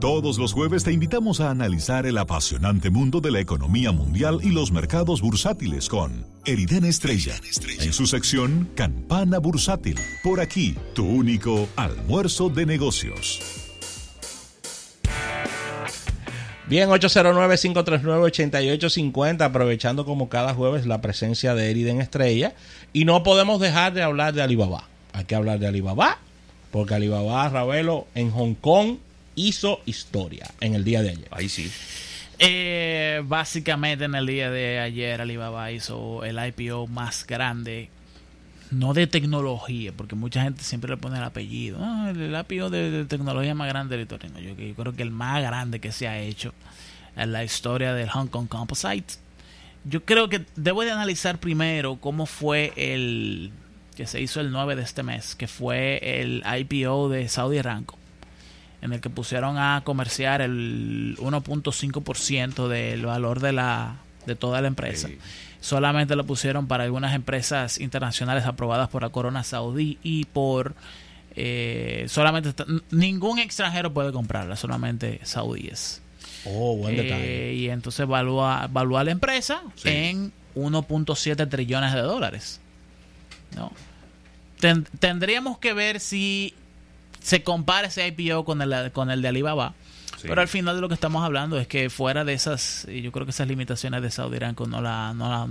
Todos los jueves te invitamos a analizar el apasionante mundo de la economía mundial y los mercados bursátiles con Eriden Estrella, en su sección Campana Bursátil. Por aquí, tu único almuerzo de negocios. Bien, 809-539-8850, aprovechando como cada jueves la presencia de Eriden Estrella. Y no podemos dejar de hablar de Alibaba. Hay que hablar de Alibaba, porque Alibaba, Ravelo, en Hong Kong hizo historia en el día de ayer. Ahí sí. Eh, básicamente en el día de ayer Alibaba hizo el IPO más grande, no de tecnología, porque mucha gente siempre le pone el apellido, ah, el IPO de, tecnología más grande de la historia. Yo, yo, creo que el más grande que se ha hecho en la historia del Hong Kong Composite. Yo creo que debo de analizar primero cómo fue el que se hizo el 9 de este mes, que fue el IPO de Saudi Aramco en el que pusieron a comerciar el 1.5% del valor de la de toda la empresa. Solamente lo pusieron para algunas empresas internacionales aprobadas por la corona saudí y por eh, solamente ningún extranjero puede comprarla, solamente saudíes. Oh, buen eh, detalle. y entonces evalúa, evalúa la empresa en 1.7 trillones de dólares. ¿no? tendríamos que ver si se compara ese IPO con el, con el de Alibaba. Pero al final de lo que estamos hablando es que fuera de esas, yo creo que esas limitaciones de Saudi Aramco no, la, no,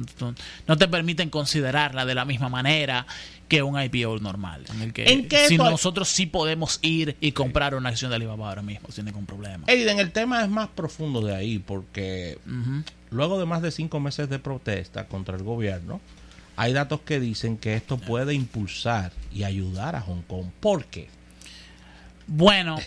no, te permiten considerarla de la misma manera que un IPO normal. En el que si nosotros sí podemos ir y comprar una acción de Alibaba ahora mismo sin ningún problema. Aiden, el tema es más profundo de ahí porque luego de más de cinco meses de protesta contra el gobierno, hay datos que dicen que esto puede impulsar y ayudar a Hong Kong. ¿Por qué? Bueno,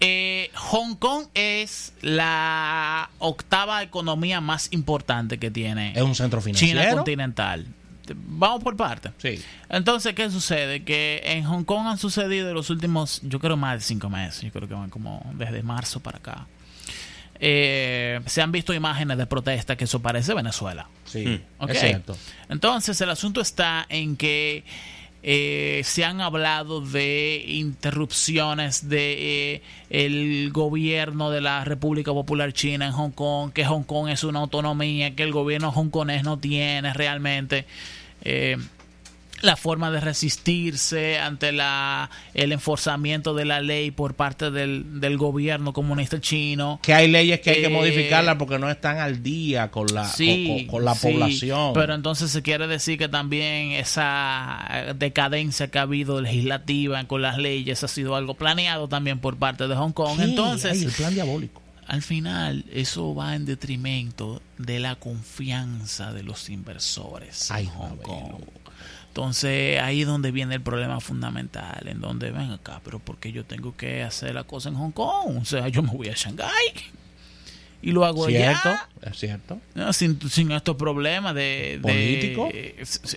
eh, Hong Kong es la octava economía más importante que tiene. Es un centro financiero. China continental. Vamos por parte. Sí. Entonces, ¿qué sucede? Que en Hong Kong han sucedido en los últimos, yo creo, más de cinco meses. Yo creo que van como desde marzo para acá. Eh, se han visto imágenes de protesta que eso parece Venezuela. Sí. Entonces, el asunto está en que eh, se han hablado de interrupciones de eh, el gobierno de la República Popular China en Hong Kong, que Hong Kong es una autonomía que el gobierno hongkonés no tiene realmente. Eh, la forma de resistirse ante la, el enforzamiento de la ley por parte del, del gobierno comunista chino. Que hay leyes que hay que eh, modificarlas porque no están al día con la, con, la población. Pero entonces se quiere decir que también esa decadencia que ha habido legislativa con las leyes ha sido algo planeado también por parte de Hong Kong. entonces, el plan diabólico. Al final, eso va en detrimento de la confianza de los inversores en Hong Kong. Entonces ahí es donde viene el problema fundamental, en donde ven acá, pero porque yo tengo que hacer la cosa en Hong Kong, o sea, yo me voy a Shanghái y lo hago ¿Cierto? Es cierto. sin, estos problemas de políticos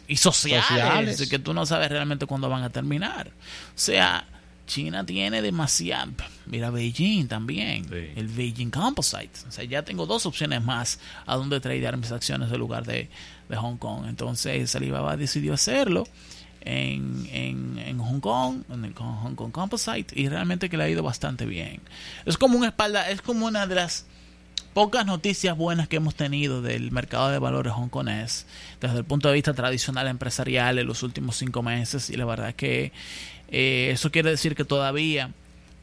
y sociales, que tú no sabes realmente cuándo van a terminar. O sea, China tiene demasiado. Mira Beijing también, el Beijing Composite. O sea, ya tengo dos opciones más a donde tradear mis acciones en lugar de Hong Kong. Entonces Alibaba decidió hacerlo en, en, Hong Kong, en el Hong Kong Composite, y realmente que le ha ido bastante bien. Es como una espalda, es como una de las pocas noticias buenas que hemos tenido del mercado de valores hongkonés desde el punto de vista tradicional empresarial en los últimos cinco meses y la verdad es que eh, eso quiere decir que todavía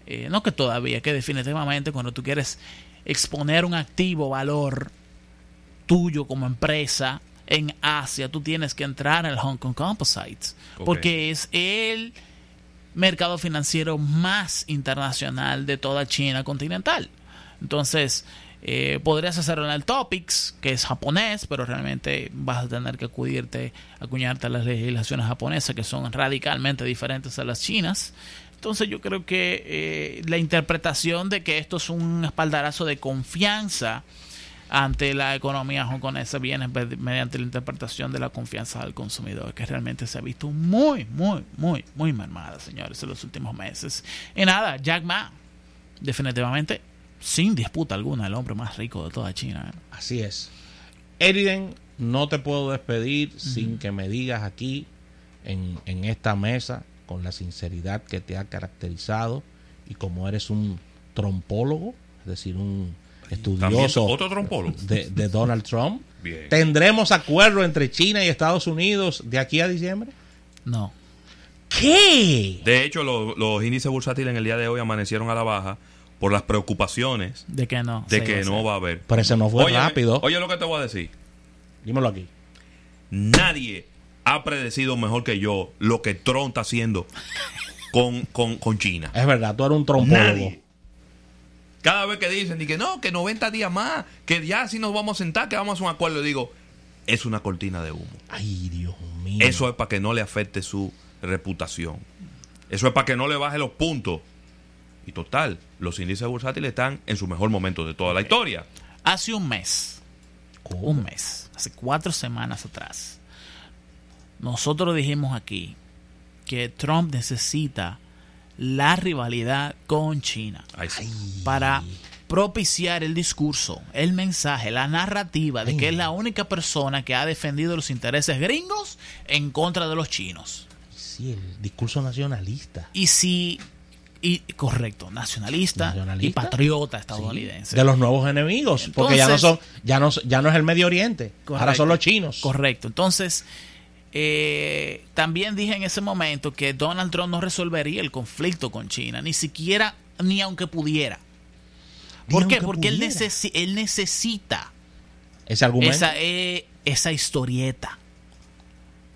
eh, no que todavía que definitivamente cuando tú quieres exponer un activo valor tuyo como empresa en Asia, tú tienes que entrar al Hong Kong Composites, porque es el mercado financiero más internacional de toda China continental. Entonces, eh, podrías hacerlo en el Topics, que es japonés, pero realmente vas a tener que acudirte, acuñarte a las legislaciones japonesas, que son radicalmente diferentes a las chinas. Entonces yo creo que eh, la interpretación de que esto es un espaldarazo de confianza ante la economía hongkonesa viene mediante la interpretación de la confianza del consumidor, que realmente se ha visto muy, muy, muy, muy mermada, señores, en los últimos meses. Y nada, Jack Ma, definitivamente, sin disputa alguna, el hombre más rico de toda China. ¿eh? Así es. Eriden, no te puedo despedir sin que me digas aquí, en, en esta mesa, con la sinceridad que te ha caracterizado y como eres un trompólogo, es decir, un estudioso otro trompólogo de, de Donald Trump. ¿Tendremos acuerdo entre China y Estados Unidos de aquí a diciembre? No. ¿Qué? De hecho, los índices bursátiles en el día de hoy amanecieron a la baja por las preocupaciones de que no, de que no va a haber. Pero eso no fue rápido. Oye lo que te voy a decir. Dímelo aquí. Nadie ha predecido mejor que yo lo que Trump está haciendo con, con, China. Es verdad, tú eres un trompólogo. Cada vez que dicen y que no, que 90 días más, que ya si nos vamos a sentar, que vamos a un acuerdo, digo, es una cortina de humo. Ay, Dios mío. Eso es para que no le afecte su reputación. Eso es para que no le baje los puntos. Y total, los índices bursátiles están en su mejor momento de toda la historia. Hace un mes, un mes, hace cuatro semanas atrás, nosotros dijimos aquí que Trump necesita la rivalidad con China para propiciar el discurso, el mensaje, la narrativa de que es la única persona que ha defendido los intereses gringos en contra de los chinos. Sí, el discurso nacionalista. Y si y correcto, nacionalista, y patriota estadounidense. de los nuevos enemigos, porque ya no son ya no ya no es el Medio Oriente, ahora son los chinos. Correcto. Entonces, eh, también dije en ese momento que Donald Trump no resolvería el conflicto con China, ni siquiera, ni aunque pudiera. ¿Por qué? Porque él, él, necesita ese argumento. Esa, eh, esa historieta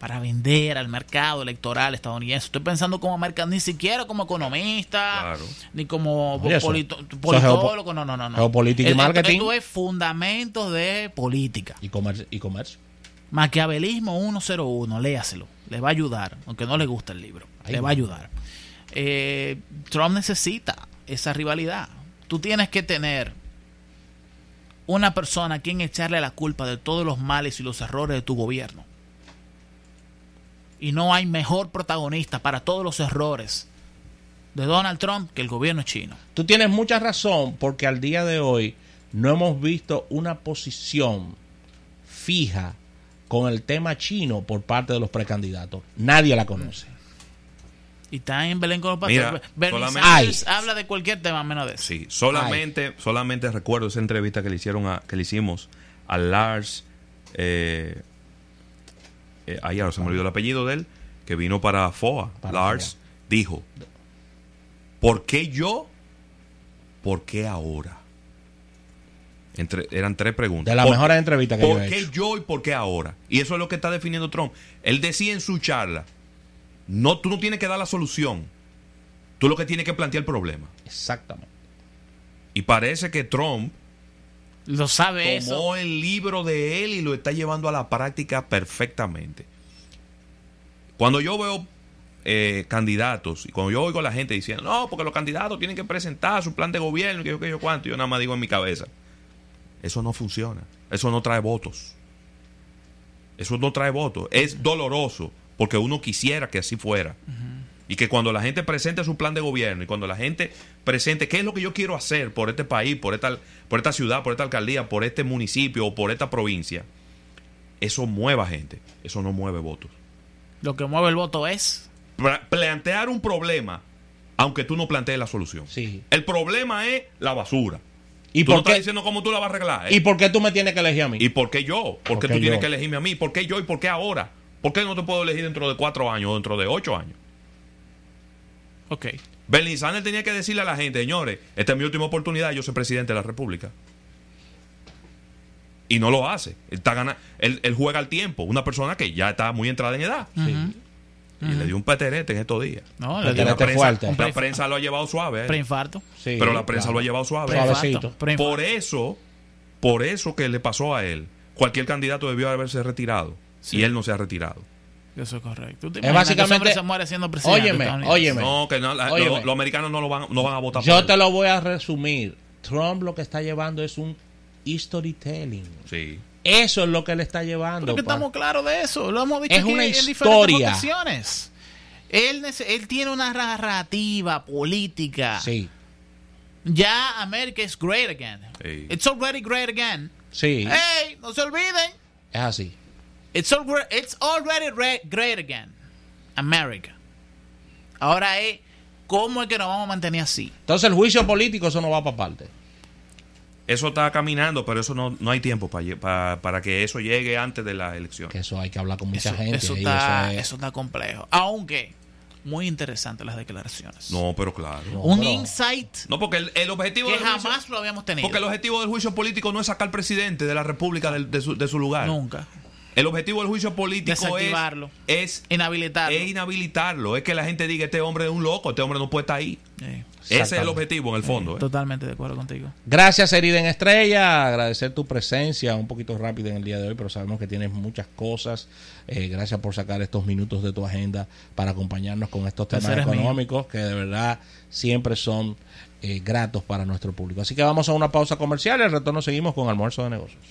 para vender al mercado electoral estadounidense. Estoy pensando como mercado, ni siquiera como economista, ni como politólogo, no, no, no. no. Geopolítica y marketing. Esto es fundamentos de política. Y comercio. Y comercio. Maquiavelismo 101, léaselo. Le va a ayudar, aunque no le guste el libro. le va a ayudar. Eh, Trump necesita esa rivalidad. Tú tienes que tener una persona a quien echarle la culpa de todos los males y los errores de tu gobierno. Y no hay mejor protagonista para todos los errores de Donald Trump que el gobierno chino. Tú tienes mucha razón porque al día de hoy no hemos visto una posición fija con el tema chino por parte de los precandidatos. Nadie la conoce. Y está en Belén con los pastores. habla de cualquier tema menos de eso. Sí, solamente, solamente recuerdo esa entrevista que le hicieron a, que le hicimos a Lars, eh, eh ahí ahora se me olvidó el apellido de él, que vino para FOA. Lars dijo, ¿por qué yo? ¿Por qué ahora? Eran tres preguntas. De las mejores entrevistas que ¿Por qué yo y por qué ahora? Y eso es lo que está definiendo Trump. Él decía en su charla, no, tú no tienes que dar la solución. Tú lo que tienes que plantear el problema. Exactamente. Y parece que Trump lo sabe tomó el libro de él y lo está llevando a la práctica perfectamente. Cuando yo veo eh, candidatos y cuando yo oigo a la gente diciendo, no, porque los candidatos tienen que presentar su plan de gobierno, que yo, que yo cuánto, yo nada más digo en mi cabeza, eso no funciona. Eso no trae votos. Eso no trae votos. Es doloroso porque uno quisiera que así fuera. Y que cuando la gente presente su plan de gobierno y cuando la gente presente qué es lo que yo quiero hacer por este país, por esta, por esta ciudad, por esta alcaldía, por este municipio o por esta provincia, eso mueva gente. Eso no mueve votos. Lo que mueve el voto es plantear un problema, aunque tú no plantees la solución. Sí. El problema es la basura. ¿Y por qué? estás diciendo cómo tú la vas a arreglar. ¿Y por qué tú me tienes que elegir a mí? ¿Y por qué yo? ¿Por qué tú tienes que elegirme a mí? ¿Por qué yo y por qué ahora? ¿Por qué no te puedo elegir dentro de cuatro años o dentro de ocho años? Ok. Bernie Sanders tenía que decirle a la gente, señores, esta es mi última oportunidad, yo soy presidente de la República. Y no lo hace. Él, está él, juega al tiempo. Una persona que ya está muy entrada en edad. Sí. Y le dio un peterete en estos días. No, le dio la prensa, La prensa lo ha llevado suave. ¿eh? Preinfarto. Sí, pero la prensa lo ha llevado suave. Por eso, por eso que le pasó a él, cualquier candidato debió haberse retirado. Y él no se ha retirado. Eso es correcto. Es básicamente. se muere siendo presidente. Óyeme, óyeme. No, que no, Los, americanos no, lo van, no van a votar Yo te lo voy a resumir. Trump lo que está llevando es un storytelling. Sí. Eso es lo que le está llevando. Porque estamos claros de eso. Lo hemos dicho es aquí una en diferentes Él, él tiene una narrativa política. Sí. Ya América es great again. It's already great again. Sí. Hey, no se olviden. Es así. It's, it's already great again. America. Ahora es ¿Cómo es que nos vamos a mantener así? Entonces el juicio político, eso no va para parte. Eso está caminando, pero eso no, no hay tiempo para, para que eso llegue antes de la elección. Que eso hay que hablar con mucha gente. Eso está, eso, está complejo. Aunque muy interesante las declaraciones. No, pero claro. un insight. No, porque el, objetivo que jamás lo habíamos tenido. Porque el objetivo del juicio político no es sacar al presidente de la República de, su, de su lugar. Nunca. El objetivo del juicio político es, es, inhabilitarlo. Es inhabilitarlo. Es que la gente diga, este hombre es un loco, este hombre no puede estar ahí. Ese es el objetivo en el fondo. ¿eh? Totalmente de acuerdo contigo. Gracias, Eriden Estrella. Agradecer tu presencia un poquito rápida en el día de hoy, pero sabemos que tienes muchas cosas. Eh, gracias por sacar estos minutos de tu agenda para acompañarnos con estos temas económicos que de verdad siempre son eh, gratos para nuestro público. Así que vamos a una pausa comercial y al retorno seguimos con almuerzo de negocios.